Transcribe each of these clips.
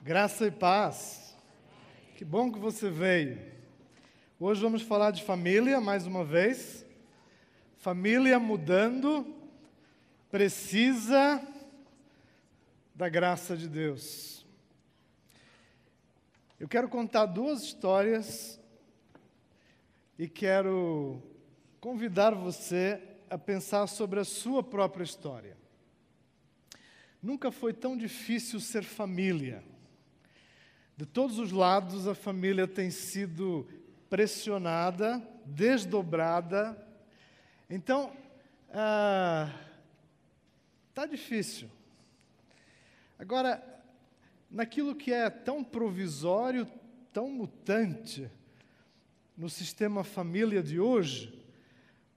Graça e paz. Que bom que você veio. Hoje vamos falar de família mais uma vez. Família mudando precisa da graça de Deus. Eu quero contar duas histórias e quero convidar você a pensar sobre a sua própria história. Nunca foi tão difícil ser família. De todos os lados, a família tem sido pressionada, desdobrada. Então, ah, difícil. Agora, naquilo que é tão provisório, tão mutante, no sistema família de hoje,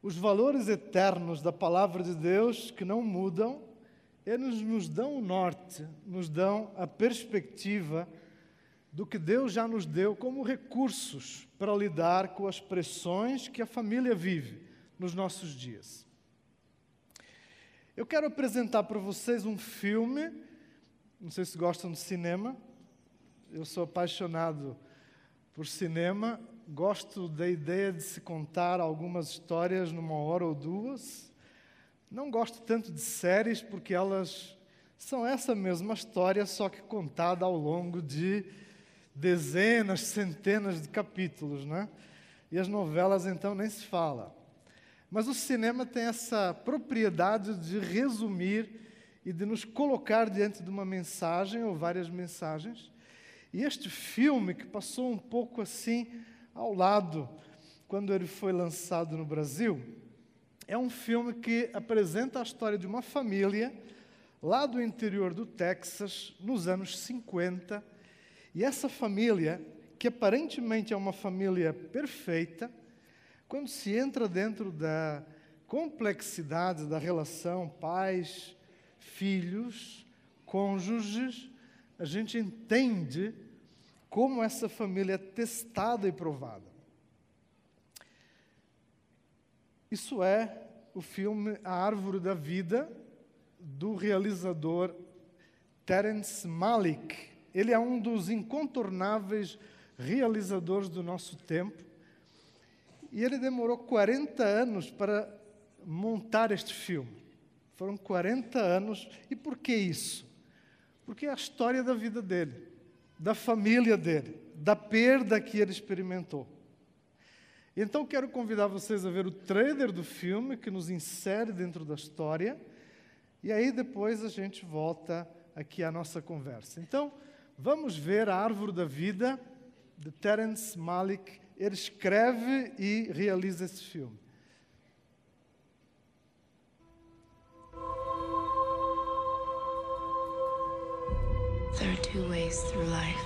os valores eternos da palavra de Deus que não mudam, eles nos dão o norte, nos dão a perspectiva do que Deus já nos deu como recursos para lidar com as pressões que a família vive nos nossos dias. Eu quero apresentar para vocês um filme, não sei se gostam de cinema, eu sou apaixonado por cinema, gosto da ideia de se contar algumas histórias numa hora ou duas. Não gosto tanto de séries porque elas são essa mesma história, só que contada ao longo de dezenas, centenas de capítulos, né? E as novelas então nem se fala. Mas o cinema tem essa propriedade de resumir e de nos colocar diante de uma mensagem ou várias mensagens. E este filme, que passou um pouco assim ao lado quando ele foi lançado no Brasil, é um filme que apresenta a história de uma família lá do interior do Texas, nos anos 50, e essa família, que aparentemente é uma família perfeita, quando se entra dentro da complexidade da relação pais, filhos, cônjuges, a gente entende como essa família é testada e provada. Isso é o filme A Árvore da Vida, do realizador Terence Malick ele é um dos incontornáveis realizadores do nosso tempo. E ele demorou 40 anos para montar este filme. Foram 40 anos. E por que isso? Porque é a história da vida dele, da família dele, da perda que ele experimentou. Então quero convidar vocês a ver o trailer do filme que nos insere dentro da história. E aí depois a gente volta aqui à nossa conversa. Então, Vamos ver a Árvore da Vida, de Terence Malick. Ele escreve e realiza esse filme. There are two ways through life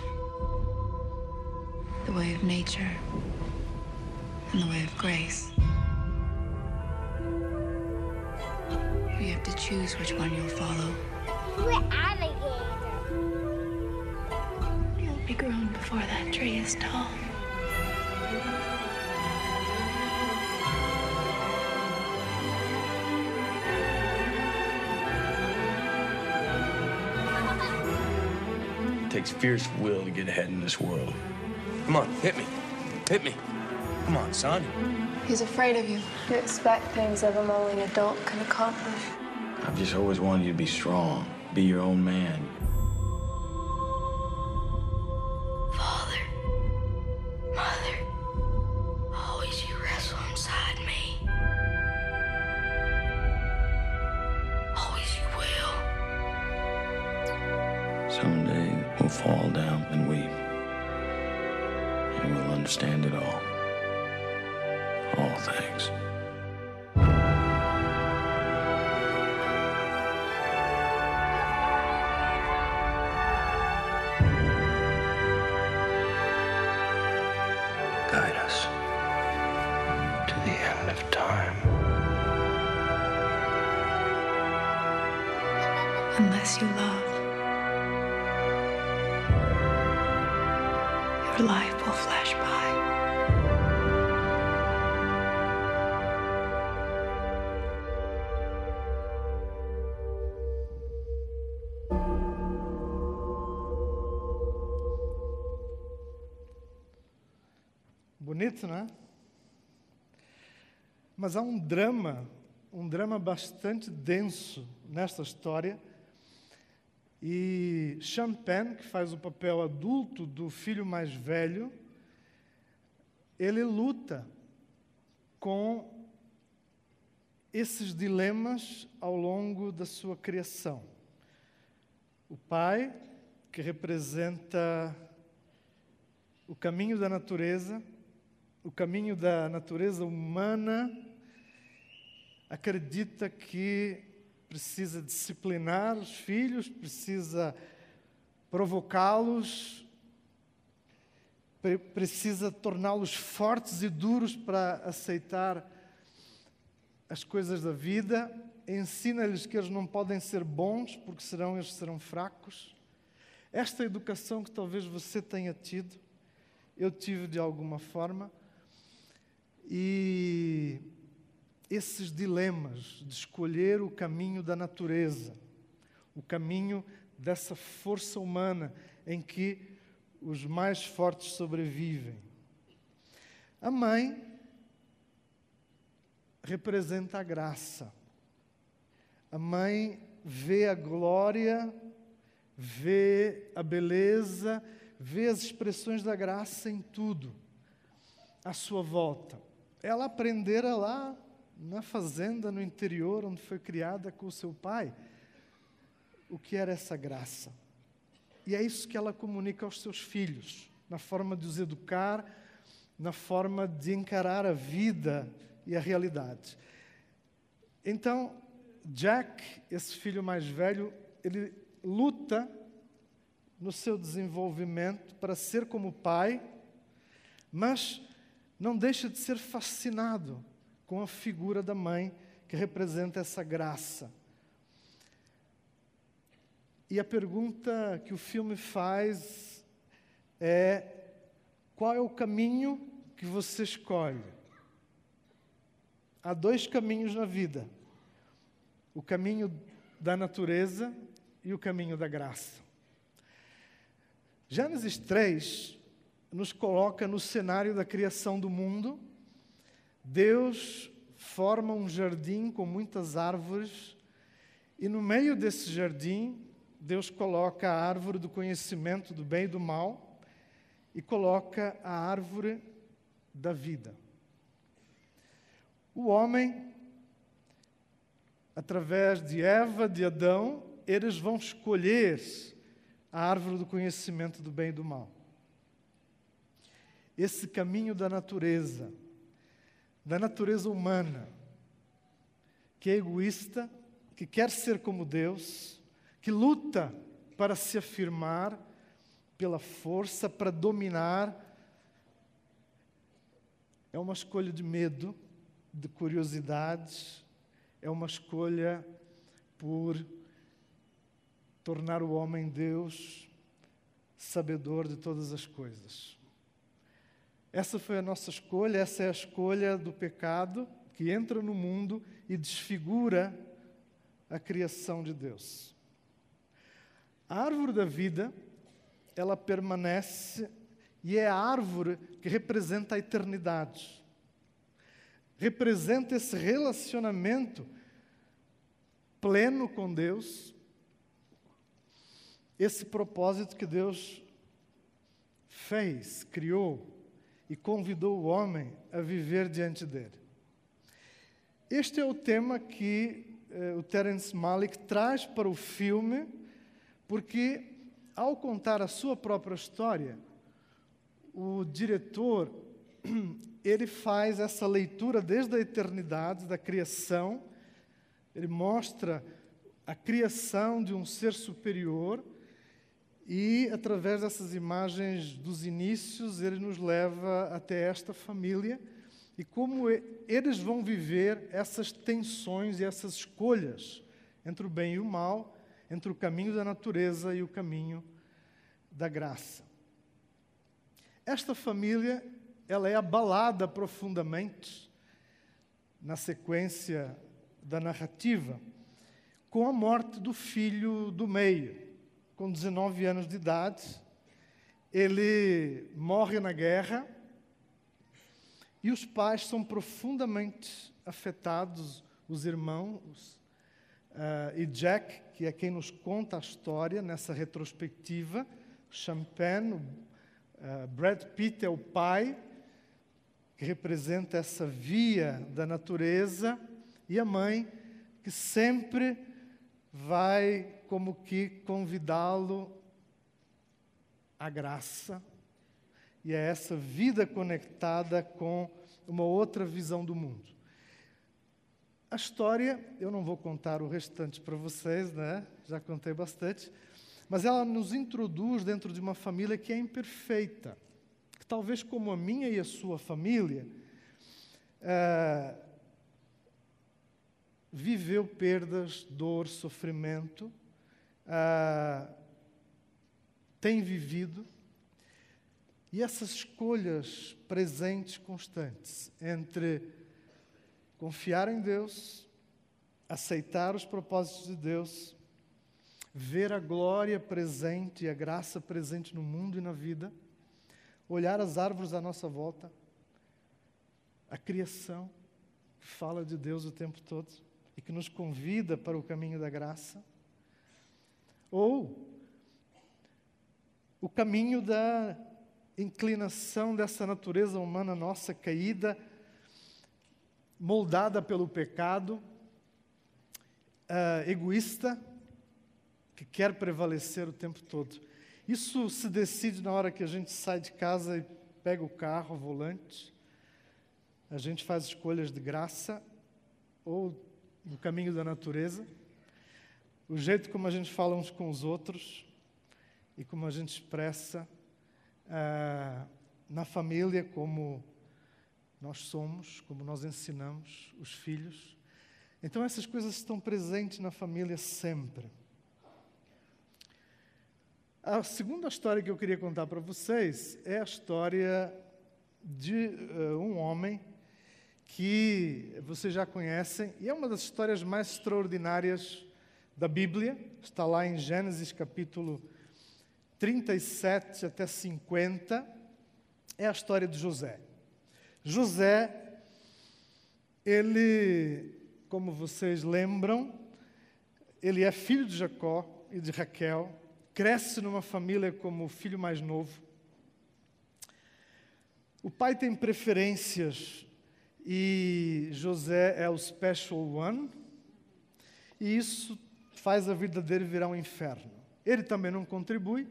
the way of nature and the way of grace. You have to choose which one you'll follow. We're alligators be grown before that tree is tall. It takes fierce will to get ahead in this world. Come on, hit me. Hit me. Come on, son. He's afraid of you. You expect things of him only an adult can accomplish. I've just always wanted you to be strong, be your own man. Bonito, não é? Mas há um drama, um drama bastante denso nesta história. E Sean Penn, que faz o papel adulto do filho mais velho, ele luta com esses dilemas ao longo da sua criação. O pai, que representa o caminho da natureza, o caminho da natureza humana, acredita que precisa disciplinar os filhos, precisa provocá-los, pre precisa torná-los fortes e duros para aceitar as coisas da vida, ensina-lhes que eles não podem ser bons, porque senão eles serão fracos. Esta educação que talvez você tenha tido, eu tive de alguma forma, e esses dilemas de escolher o caminho da natureza, o caminho dessa força humana em que os mais fortes sobrevivem. A mãe representa a graça. A mãe vê a glória, vê a beleza, vê as expressões da graça em tudo à sua volta. Ela aprendera lá na fazenda, no interior, onde foi criada com o seu pai, o que era essa graça. E é isso que ela comunica aos seus filhos, na forma de os educar, na forma de encarar a vida e a realidade. Então, Jack, esse filho mais velho, ele luta no seu desenvolvimento para ser como pai, mas não deixa de ser fascinado com a figura da mãe que representa essa graça. E a pergunta que o filme faz é: qual é o caminho que você escolhe? há dois caminhos na vida: o caminho da natureza e o caminho da graça. Gênesis 3 nos coloca no cenário da criação do mundo. Deus forma um jardim com muitas árvores, e no meio desse jardim, Deus coloca a árvore do conhecimento do bem e do mal e coloca a árvore da vida. O homem, através de Eva, de Adão, eles vão escolher a árvore do conhecimento do bem e do mal. Esse caminho da natureza, da natureza humana, que é egoísta, que quer ser como Deus, que luta para se afirmar pela força, para dominar, é uma escolha de medo, de curiosidades, é uma escolha por tornar o homem Deus, sabedor de todas as coisas. Essa foi a nossa escolha, essa é a escolha do pecado que entra no mundo e desfigura a criação de Deus. A árvore da vida, ela permanece e é a árvore que representa a eternidade representa esse relacionamento pleno com Deus, esse propósito que Deus fez, criou e convidou o homem a viver diante dele. Este é o tema que eh, o Terence Malick traz para o filme, porque ao contar a sua própria história, o diretor ele faz essa leitura desde a eternidade, da criação, ele mostra a criação de um ser superior e, através dessas imagens dos inícios, ele nos leva até esta família e como eles vão viver essas tensões e essas escolhas entre o bem e o mal, entre o caminho da natureza e o caminho da graça. Esta família ela é abalada profundamente na sequência da narrativa com a morte do filho do meio. Com 19 anos de idade, ele morre na guerra E os pais são profundamente afetados, os irmãos. Uh, e Jack, que é quem nos conta a história nessa retrospectiva, Champagne, uh, Brad Pitt é o pai, que representa essa via da natureza, e a mãe, que sempre vai como que convidá-lo à graça, e a essa vida conectada com uma outra visão do mundo. A história, eu não vou contar o restante para vocês, né? já contei bastante, mas ela nos introduz dentro de uma família que é imperfeita, que talvez como a minha e a sua família, é, viveu perdas, dor, sofrimento, é, tem vivido, e essas escolhas presentes, constantes, entre confiar em Deus, aceitar os propósitos de Deus, ver a glória presente e a graça presente no mundo e na vida, olhar as árvores à nossa volta, a criação que fala de Deus o tempo todo e que nos convida para o caminho da graça, ou o caminho da inclinação dessa natureza humana nossa caída, moldada pelo pecado, uh, egoísta, que quer prevalecer o tempo todo. Isso se decide na hora que a gente sai de casa e pega o carro, o volante. A gente faz escolhas de graça ou no caminho da natureza. O jeito como a gente fala uns com os outros e como a gente expressa ah, na família, como nós somos, como nós ensinamos os filhos. Então, essas coisas estão presentes na família sempre. A segunda história que eu queria contar para vocês é a história de uh, um homem que vocês já conhecem, e é uma das histórias mais extraordinárias da Bíblia, está lá em Gênesis capítulo 37 até 50, é a história de José. José, ele, como vocês lembram, ele é filho de Jacó e de Raquel, cresce numa família como o filho mais novo. O pai tem preferências e José é o special one, e isso faz a vida dele virar um inferno. Ele também não contribui,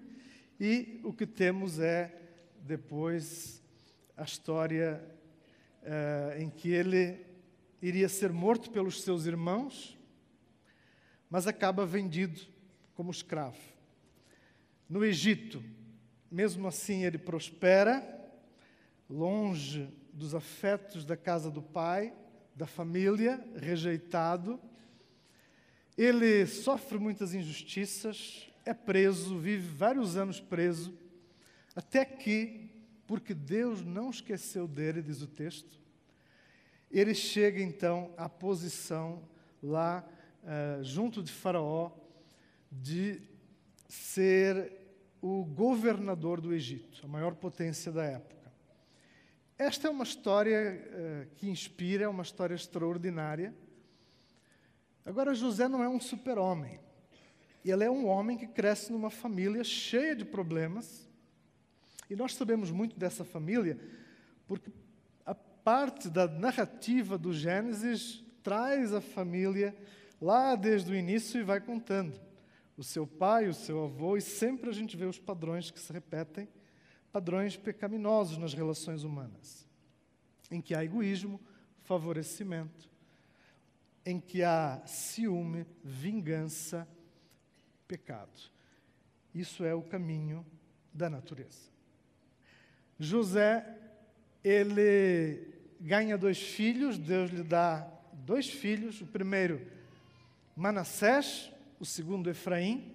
e o que temos é, depois, a história uh, em que ele iria ser morto pelos seus irmãos, mas acaba vendido como escravo. No Egito, mesmo assim, ele prospera, longe dos afetos da casa do pai, da família, rejeitado. Ele sofre muitas injustiças, é preso, vive vários anos preso, até que, porque Deus não esqueceu dele, diz o texto, ele chega então à posição lá uh, junto de Faraó de ser o governador do Egito, a maior potência da época. Esta é uma história uh, que inspira, é uma história extraordinária. Agora, José não é um super-homem. Ele é um homem que cresce numa família cheia de problemas. E nós sabemos muito dessa família porque a parte da narrativa do Gênesis traz a família lá desde o início e vai contando. O seu pai, o seu avô, e sempre a gente vê os padrões que se repetem padrões pecaminosos nas relações humanas, em que há egoísmo, favorecimento, em que há ciúme, vingança, pecado. Isso é o caminho da natureza. José, ele ganha dois filhos, Deus lhe dá dois filhos, o primeiro Manassés, o segundo Efraim.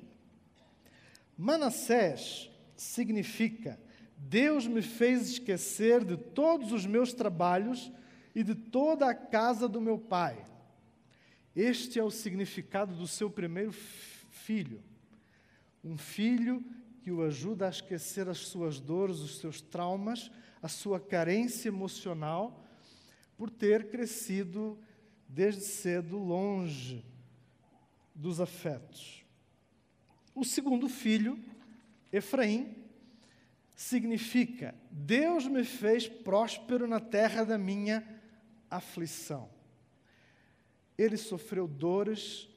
Manassés significa Deus me fez esquecer de todos os meus trabalhos e de toda a casa do meu pai. Este é o significado do seu primeiro filho. Um filho que o ajuda a esquecer as suas dores, os seus traumas, a sua carência emocional, por ter crescido desde cedo longe dos afetos. O segundo filho, Efraim, significa: Deus me fez próspero na terra da minha aflição. Ele sofreu dores,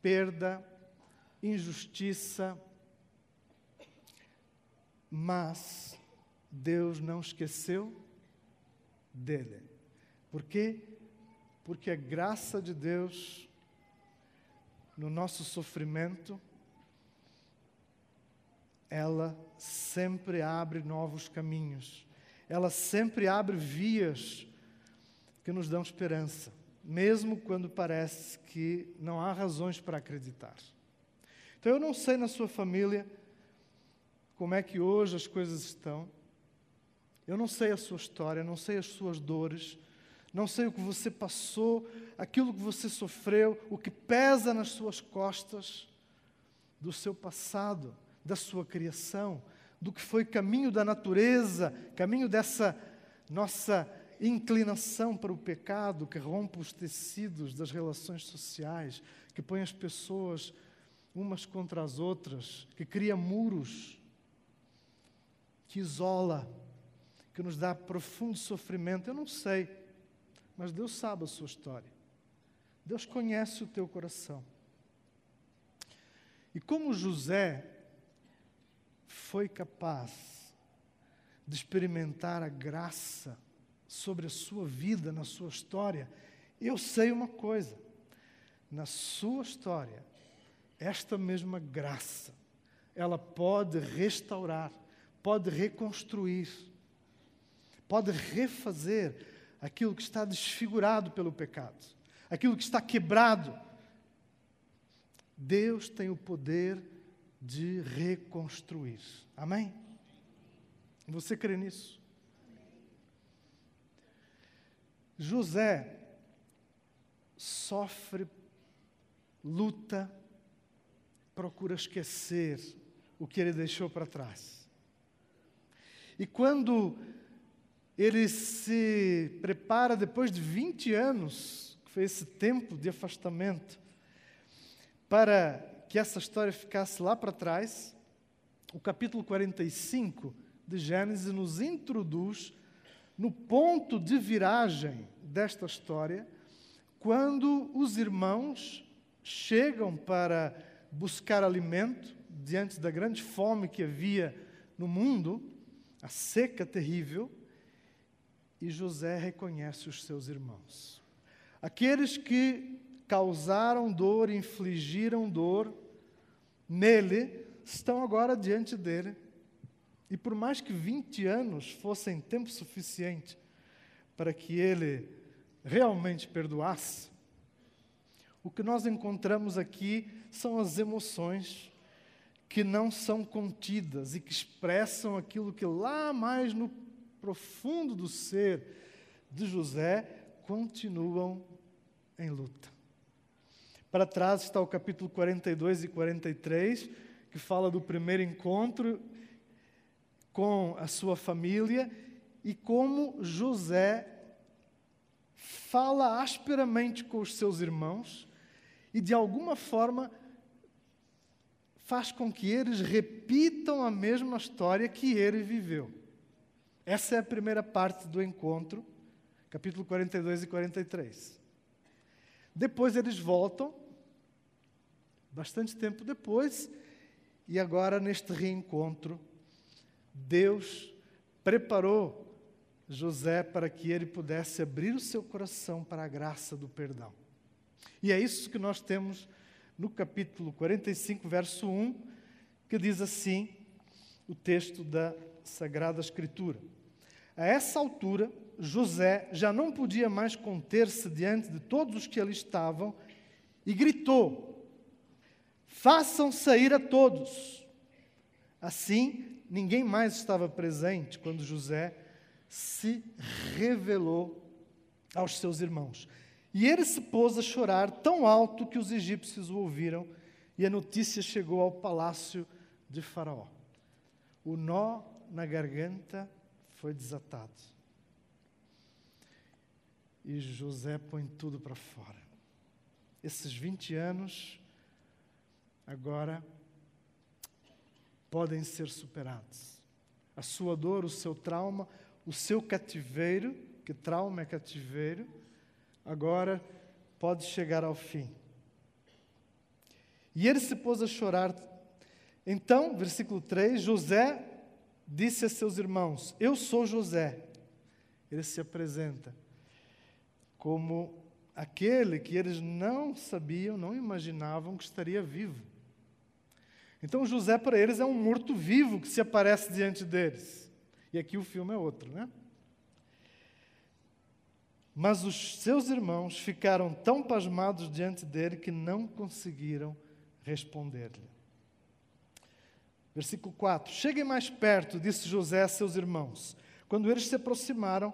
perda, injustiça, mas Deus não esqueceu dele. Por quê? Porque a graça de Deus no nosso sofrimento, ela sempre abre novos caminhos, ela sempre abre vias que nos dão esperança, mesmo quando parece que não há razões para acreditar. Então eu não sei na sua família como é que hoje as coisas estão. Eu não sei a sua história, não sei as suas dores, não sei o que você passou, aquilo que você sofreu, o que pesa nas suas costas do seu passado, da sua criação, do que foi caminho da natureza, caminho dessa nossa inclinação para o pecado que rompe os tecidos das relações sociais, que põe as pessoas umas contra as outras, que cria muros, que isola, que nos dá profundo sofrimento. Eu não sei, mas Deus sabe a sua história. Deus conhece o teu coração. E como José foi capaz de experimentar a graça sobre a sua vida, na sua história, eu sei uma coisa: na sua história, esta mesma graça, ela pode restaurar, pode reconstruir, pode refazer aquilo que está desfigurado pelo pecado, aquilo que está quebrado. Deus tem o poder de reconstruir. Amém? Você crê nisso? José sofre, luta, procura esquecer o que ele deixou para trás. E quando ele se prepara, depois de 20 anos, que foi esse tempo de afastamento, para que essa história ficasse lá para trás, o capítulo 45 de Gênesis nos introduz no ponto de viragem desta história, quando os irmãos chegam para buscar alimento diante da grande fome que havia no mundo, a seca terrível, e José reconhece os seus irmãos. Aqueles que causaram dor, infligiram dor nele, estão agora diante dele. E por mais que 20 anos fossem tempo suficiente para que ele realmente perdoasse, o que nós encontramos aqui são as emoções que não são contidas e que expressam aquilo que lá mais no profundo do ser de José continuam em luta. Para trás está o capítulo 42 e 43, que fala do primeiro encontro com a sua família e como José fala asperamente com os seus irmãos e de alguma forma faz com que eles repitam a mesma história que ele viveu. Essa é a primeira parte do encontro, capítulo 42 e 43. Depois eles voltam, bastante tempo depois, e agora neste reencontro, Deus preparou José para que ele pudesse abrir o seu coração para a graça do perdão. E é isso que nós temos no capítulo 45, verso 1, que diz assim: o texto da Sagrada Escritura. A essa altura, José já não podia mais conter-se diante de todos os que ali estavam e gritou: Façam sair a todos. Assim, ninguém mais estava presente quando José se revelou aos seus irmãos. E ele se pôs a chorar tão alto que os egípcios o ouviram, e a notícia chegou ao palácio de Faraó. O nó na garganta foi desatado. E José põe tudo para fora. Esses 20 anos agora podem ser superados. A sua dor, o seu trauma, o seu cativeiro, que trauma é cativeiro, agora pode chegar ao fim. E ele se pôs a chorar. Então, versículo 3, José disse a seus irmãos: Eu sou José. Ele se apresenta como aquele que eles não sabiam, não imaginavam que estaria vivo. Então, José para eles é um morto-vivo que se aparece diante deles. E aqui o filme é outro, né? Mas os seus irmãos ficaram tão pasmados diante dele que não conseguiram responder-lhe. Versículo 4: Cheguem mais perto, disse José a seus irmãos. Quando eles se aproximaram,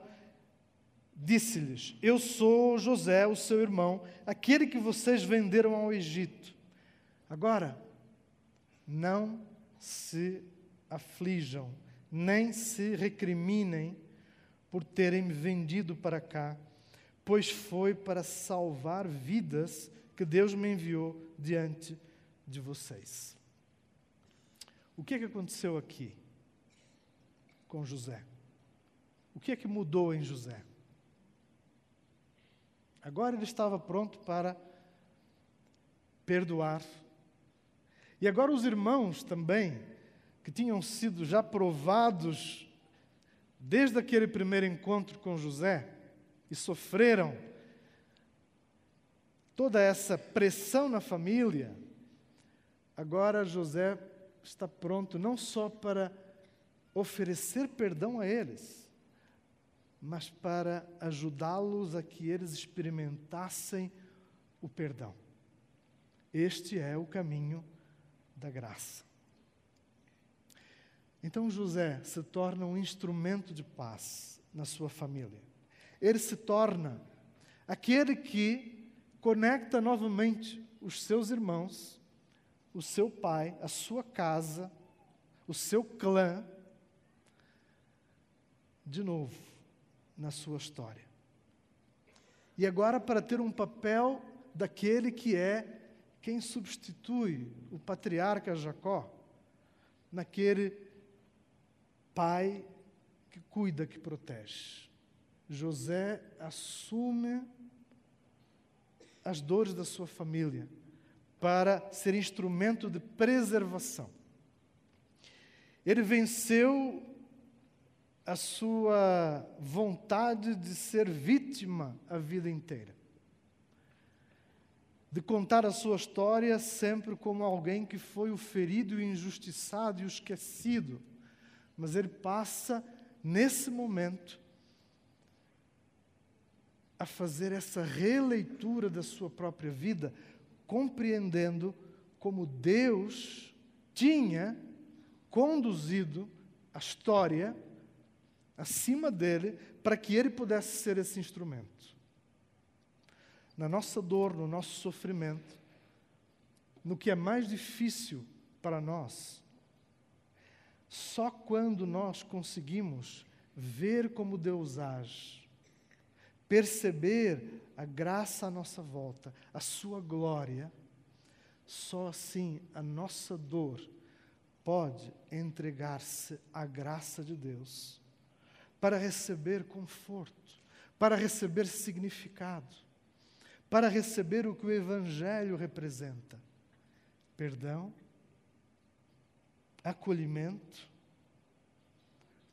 disse-lhes: Eu sou José, o seu irmão, aquele que vocês venderam ao Egito. Agora, não se aflijam, nem se recriminem por terem me vendido para cá pois foi para salvar vidas que Deus me enviou diante de vocês. O que é que aconteceu aqui com José? O que é que mudou em José? Agora ele estava pronto para perdoar. E agora os irmãos também, que tinham sido já provados desde aquele primeiro encontro com José, e sofreram toda essa pressão na família, agora José está pronto não só para oferecer perdão a eles, mas para ajudá-los a que eles experimentassem o perdão. Este é o caminho da graça. Então José se torna um instrumento de paz na sua família ele se torna aquele que conecta novamente os seus irmãos, o seu pai, a sua casa, o seu clã, de novo na sua história. E agora, para ter um papel daquele que é quem substitui o patriarca Jacó, naquele pai que cuida, que protege. José assume as dores da sua família para ser instrumento de preservação. Ele venceu a sua vontade de ser vítima a vida inteira. De contar a sua história sempre como alguém que foi o ferido, o injustiçado e o esquecido. Mas ele passa, nesse momento, a fazer essa releitura da sua própria vida, compreendendo como Deus tinha conduzido a história acima dele para que ele pudesse ser esse instrumento. Na nossa dor, no nosso sofrimento, no que é mais difícil para nós, só quando nós conseguimos ver como Deus age, perceber a graça à nossa volta, a sua glória, só assim a nossa dor pode entregar-se à graça de Deus para receber conforto, para receber significado, para receber o que o Evangelho representa: perdão, acolhimento,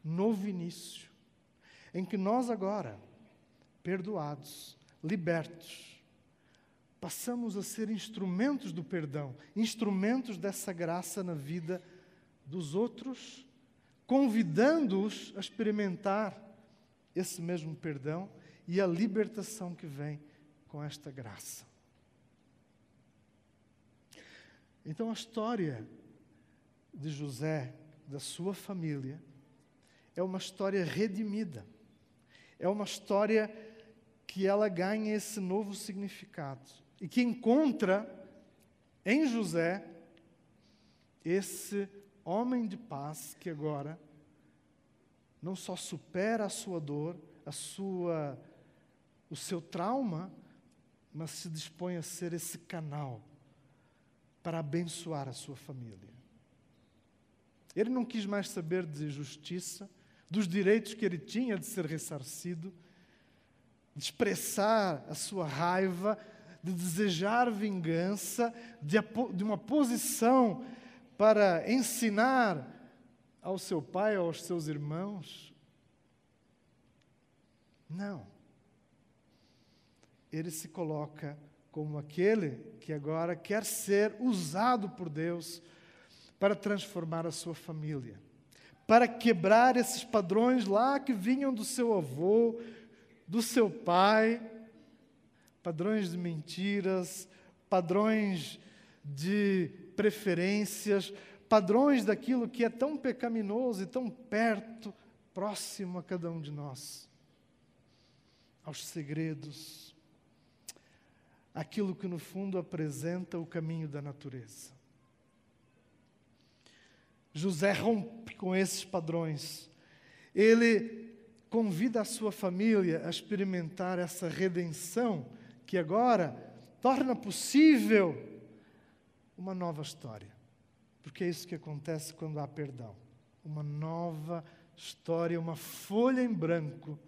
novo início, em que nós agora perdoados, libertos, passamos a ser instrumentos do perdão, instrumentos dessa graça na vida dos outros, convidando-os a experimentar esse mesmo perdão e a libertação que vem com esta graça. Então, a história de José, da sua família, é uma história redimida, é uma história que ela ganha esse novo significado e que encontra em José esse homem de paz que agora não só supera a sua dor, a sua o seu trauma, mas se dispõe a ser esse canal para abençoar a sua família. Ele não quis mais saber de justiça, dos direitos que ele tinha de ser ressarcido, de expressar a sua raiva, de desejar vingança, de, de uma posição para ensinar ao seu pai, aos seus irmãos. Não. Ele se coloca como aquele que agora quer ser usado por Deus para transformar a sua família, para quebrar esses padrões lá que vinham do seu avô, do seu pai, padrões de mentiras, padrões de preferências, padrões daquilo que é tão pecaminoso e tão perto, próximo a cada um de nós, aos segredos, aquilo que no fundo apresenta o caminho da natureza. José rompe com esses padrões. Ele convida a sua família a experimentar essa redenção que agora torna possível uma nova história. Porque é isso que acontece quando há perdão. Uma nova história, uma folha em branco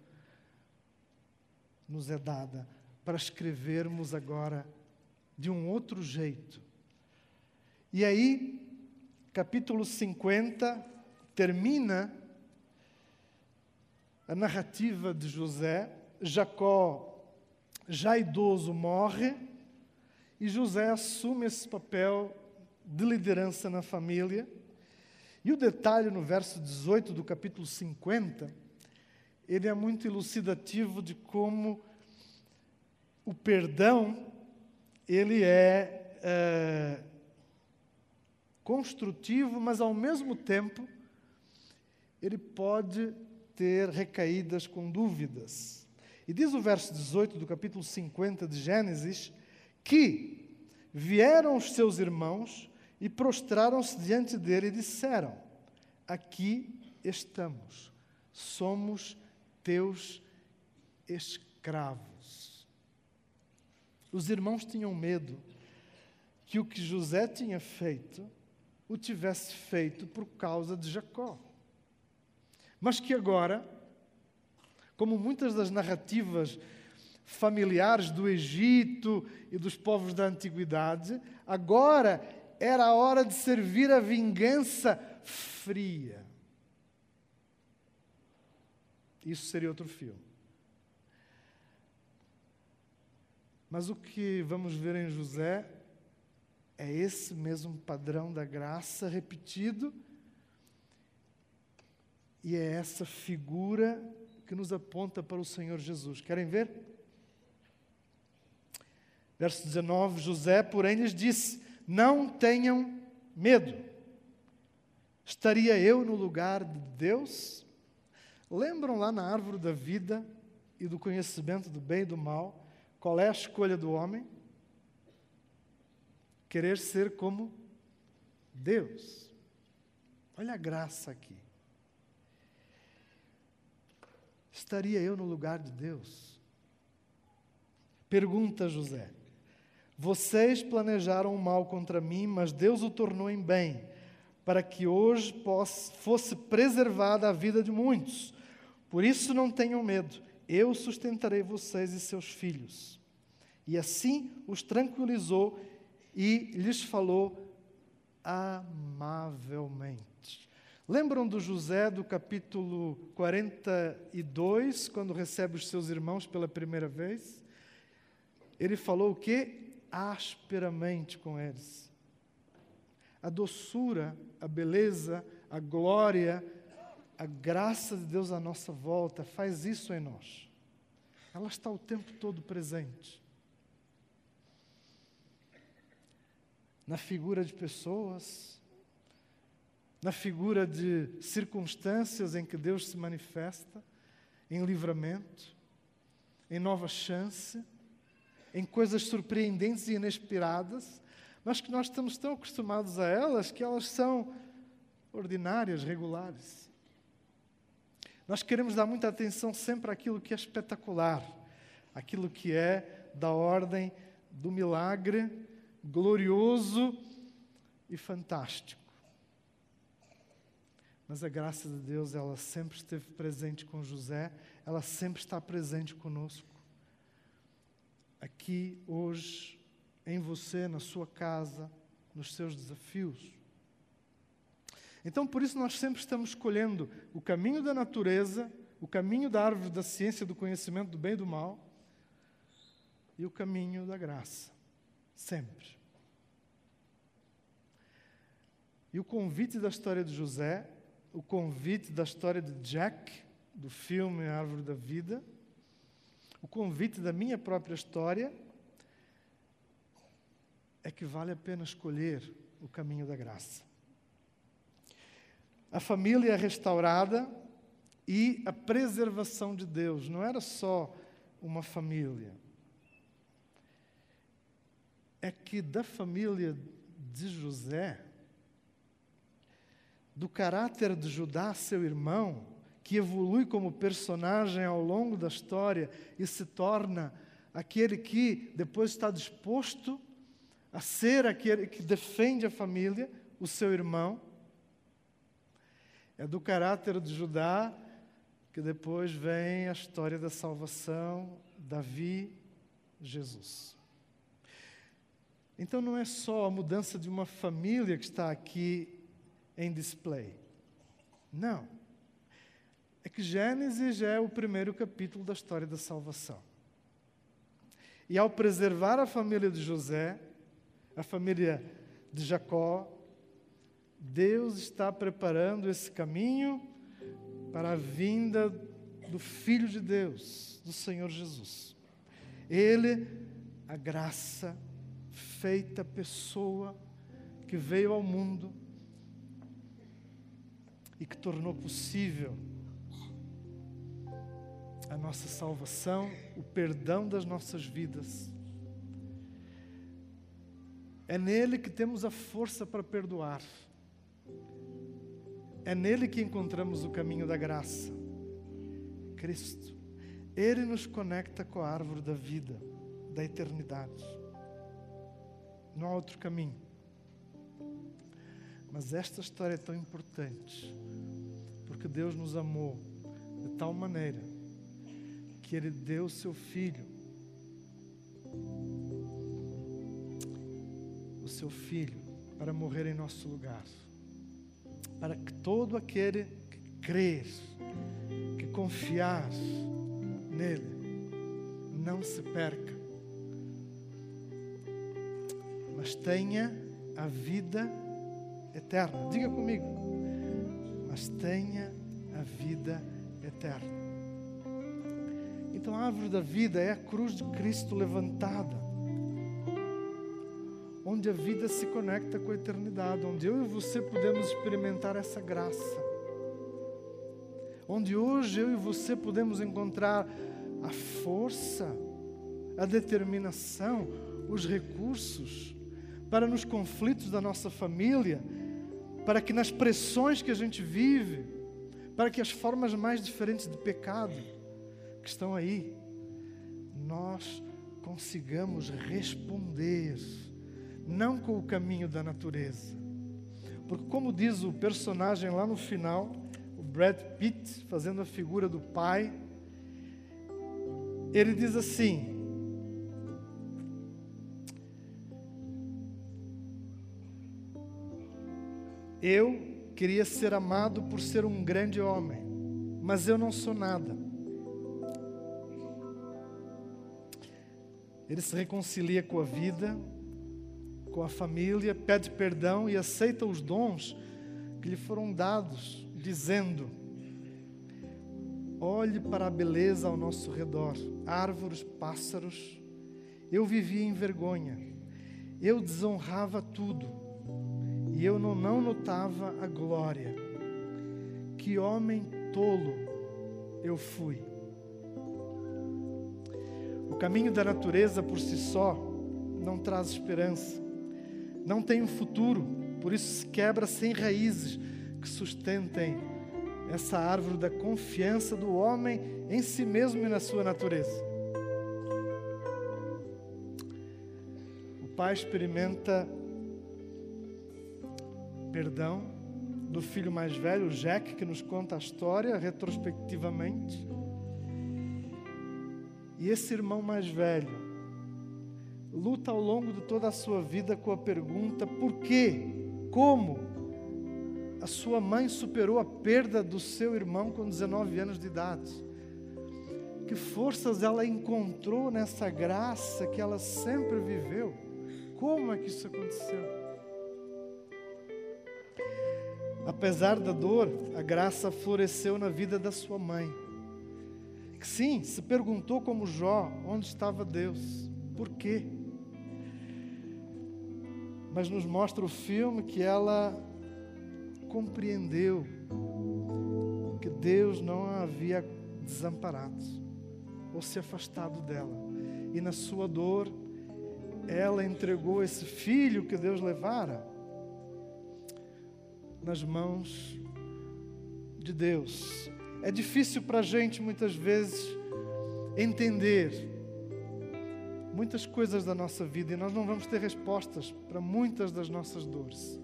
nos é dada para escrevermos agora de um outro jeito. E aí, capítulo 50 termina a narrativa de José. Jacó, já idoso, morre e José assume esse papel de liderança na família. E o detalhe no verso 18 do capítulo 50, ele é muito elucidativo de como o perdão ele é, é construtivo, mas ao mesmo tempo ele pode ter recaídas com dúvidas. E diz o verso 18 do capítulo 50 de Gênesis que vieram os seus irmãos e prostraram-se diante dele e disseram: Aqui estamos, somos teus escravos. Os irmãos tinham medo que o que José tinha feito o tivesse feito por causa de Jacó. Mas que agora, como muitas das narrativas familiares do Egito e dos povos da antiguidade, agora era a hora de servir a vingança fria. Isso seria outro filme. Mas o que vamos ver em José é esse mesmo padrão da graça repetido, e é essa figura que nos aponta para o Senhor Jesus. Querem ver? Verso 19: José, porém, lhes disse: Não tenham medo. Estaria eu no lugar de Deus? Lembram lá na árvore da vida e do conhecimento do bem e do mal, qual é a escolha do homem? querer ser como Deus. Olha a graça aqui. Estaria eu no lugar de Deus? Pergunta José. Vocês planejaram o mal contra mim, mas Deus o tornou em bem, para que hoje fosse preservada a vida de muitos. Por isso não tenham medo, eu sustentarei vocês e seus filhos. E assim os tranquilizou e lhes falou amavelmente. Lembram do José do capítulo 42, quando recebe os seus irmãos pela primeira vez? Ele falou o quê? Asperamente com eles. A doçura, a beleza, a glória, a graça de Deus à nossa volta faz isso em nós. Ela está o tempo todo presente. na figura de pessoas, na figura de circunstâncias em que Deus se manifesta, em livramento, em nova chance, em coisas surpreendentes e inesperadas, mas que nós estamos tão acostumados a elas que elas são ordinárias, regulares. Nós queremos dar muita atenção sempre àquilo que é espetacular, aquilo que é da ordem do milagre glorioso e fantástico. Mas a graça de Deus, ela sempre esteve presente com José, ela sempre está presente conosco. Aqui, hoje, em você, na sua casa, nos seus desafios. Então, por isso, nós sempre estamos escolhendo o caminho da natureza, o caminho da árvore da ciência, do conhecimento do bem e do mal, e o caminho da graça. Sempre. E o convite da história de José, o convite da história de Jack, do filme Árvore da Vida, o convite da minha própria história, é que vale a pena escolher o caminho da graça. A família restaurada e a preservação de Deus. Não era só uma família. É que da família de José, do caráter de Judá, seu irmão, que evolui como personagem ao longo da história e se torna aquele que depois está disposto a ser aquele que defende a família, o seu irmão. É do caráter de Judá que depois vem a história da salvação, Davi, Jesus. Então não é só a mudança de uma família que está aqui em display. Não. É que Gênesis é o primeiro capítulo da história da salvação. E ao preservar a família de José, a família de Jacó, Deus está preparando esse caminho para a vinda do Filho de Deus, do Senhor Jesus. Ele, a graça feita pessoa que veio ao mundo e que tornou possível a nossa salvação, o perdão das nossas vidas. É nele que temos a força para perdoar. É nele que encontramos o caminho da graça. Cristo. Ele nos conecta com a árvore da vida, da eternidade. Não há outro caminho. Mas esta história é tão importante, porque Deus nos amou de tal maneira que Ele deu o seu Filho, o seu Filho, para morrer em nosso lugar para que todo aquele que crer, que confiar nele, não se perca, mas tenha a vida eterna. Diga comigo, mas tenha a vida eterna. Então a árvore da vida é a cruz de Cristo levantada onde a vida se conecta com a eternidade, onde eu e você podemos experimentar essa graça. Onde hoje eu e você podemos encontrar a força, a determinação, os recursos para nos conflitos da nossa família, para que nas pressões que a gente vive, para que as formas mais diferentes de pecado que estão aí, nós consigamos responder não com o caminho da natureza. Porque, como diz o personagem lá no final, o Brad Pitt, fazendo a figura do pai, ele diz assim: Eu queria ser amado por ser um grande homem, mas eu não sou nada. Ele se reconcilia com a vida, com a família, pede perdão e aceita os dons que lhe foram dados, dizendo: Olhe para a beleza ao nosso redor, árvores, pássaros. Eu vivia em vergonha, eu desonrava tudo, e eu não, não notava a glória. Que homem tolo eu fui caminho da natureza por si só não traz esperança, não tem um futuro, por isso se quebra sem raízes que sustentem essa árvore da confiança do homem em si mesmo e na sua natureza. O pai experimenta perdão do filho mais velho, Jack, que nos conta a história retrospectivamente e esse irmão mais velho luta ao longo de toda a sua vida com a pergunta: por quê? Como? A sua mãe superou a perda do seu irmão com 19 anos de idade. Que forças ela encontrou nessa graça que ela sempre viveu? Como é que isso aconteceu? Apesar da dor, a graça floresceu na vida da sua mãe. Sim, se perguntou como Jó, onde estava Deus? Por quê? Mas nos mostra o filme que ela compreendeu que Deus não a havia desamparado ou se afastado dela. E na sua dor, ela entregou esse filho que Deus levara nas mãos de Deus. É difícil para a gente muitas vezes entender muitas coisas da nossa vida e nós não vamos ter respostas para muitas das nossas dores.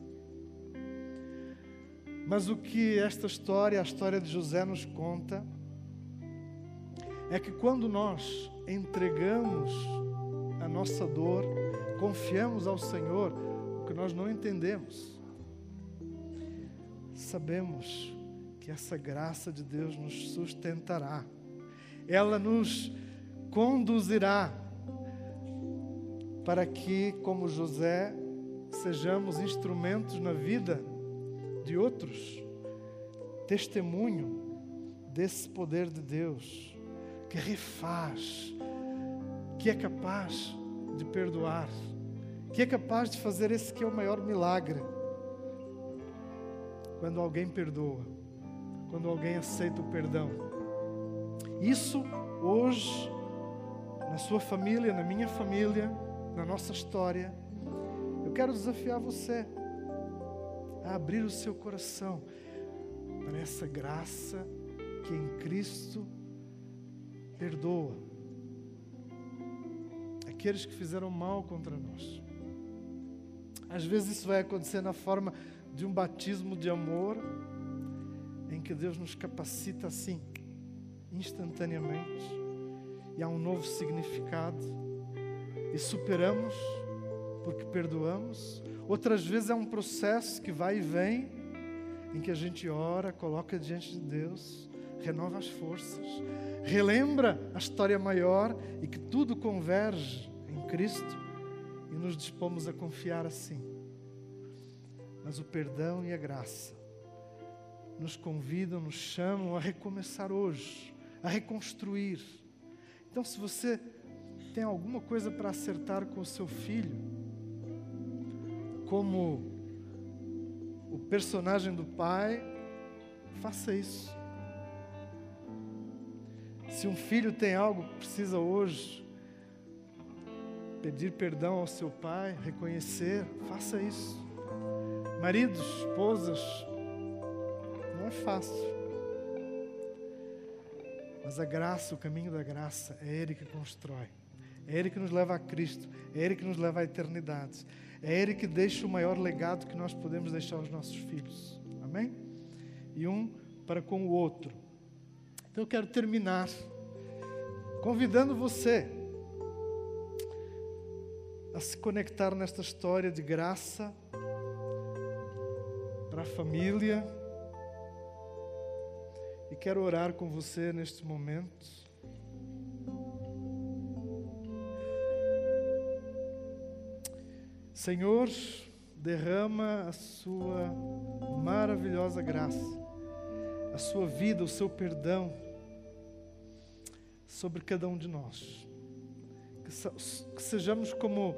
Mas o que esta história, a história de José, nos conta é que quando nós entregamos a nossa dor, confiamos ao Senhor, o que nós não entendemos sabemos que essa graça de Deus nos sustentará, ela nos conduzirá para que, como José, sejamos instrumentos na vida de outros, testemunho desse poder de Deus que refaz, que é capaz de perdoar, que é capaz de fazer esse que é o maior milagre. Quando alguém perdoa, quando alguém aceita o perdão. Isso hoje, na sua família, na minha família, na nossa história, eu quero desafiar você a abrir o seu coração para essa graça que em Cristo perdoa aqueles que fizeram mal contra nós. Às vezes isso vai acontecer na forma de um batismo de amor, que Deus nos capacita assim, instantaneamente, e há um novo significado, e superamos porque perdoamos. Outras vezes é um processo que vai e vem, em que a gente ora, coloca diante de Deus, renova as forças, relembra a história maior e que tudo converge em Cristo e nos dispomos a confiar assim. Mas o perdão e a graça nos convidam, nos chamam a recomeçar hoje, a reconstruir. Então, se você tem alguma coisa para acertar com o seu filho, como o personagem do pai, faça isso. Se um filho tem algo que precisa hoje pedir perdão ao seu pai, reconhecer, faça isso. Maridos, esposas, é fácil. Mas a graça, o caminho da graça, é Ele que constrói. É Ele que nos leva a Cristo. É Ele que nos leva à eternidade. É Ele que deixa o maior legado que nós podemos deixar aos nossos filhos. Amém? E um para com o outro. Então eu quero terminar convidando você a se conectar nesta história de graça para a família. Quero orar com você neste momento. Senhor, derrama a sua maravilhosa graça, a sua vida, o seu perdão sobre cada um de nós. Que sejamos como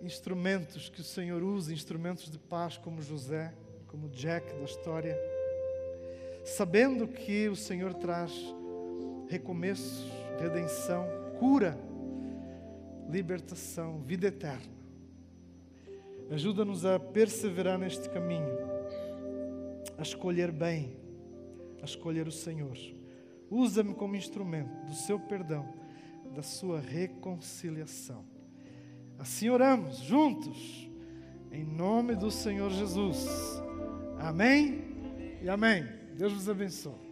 instrumentos que o Senhor usa, instrumentos de paz como José, como Jack da história, sabendo que o Senhor traz recomeços, redenção, cura, libertação, vida eterna. Ajuda-nos a perseverar neste caminho, a escolher bem, a escolher o Senhor. Usa-me como instrumento do seu perdão, da sua reconciliação. Assim oramos, juntos, em nome do Senhor Jesus. Amém e amém. Deus vos abençoe.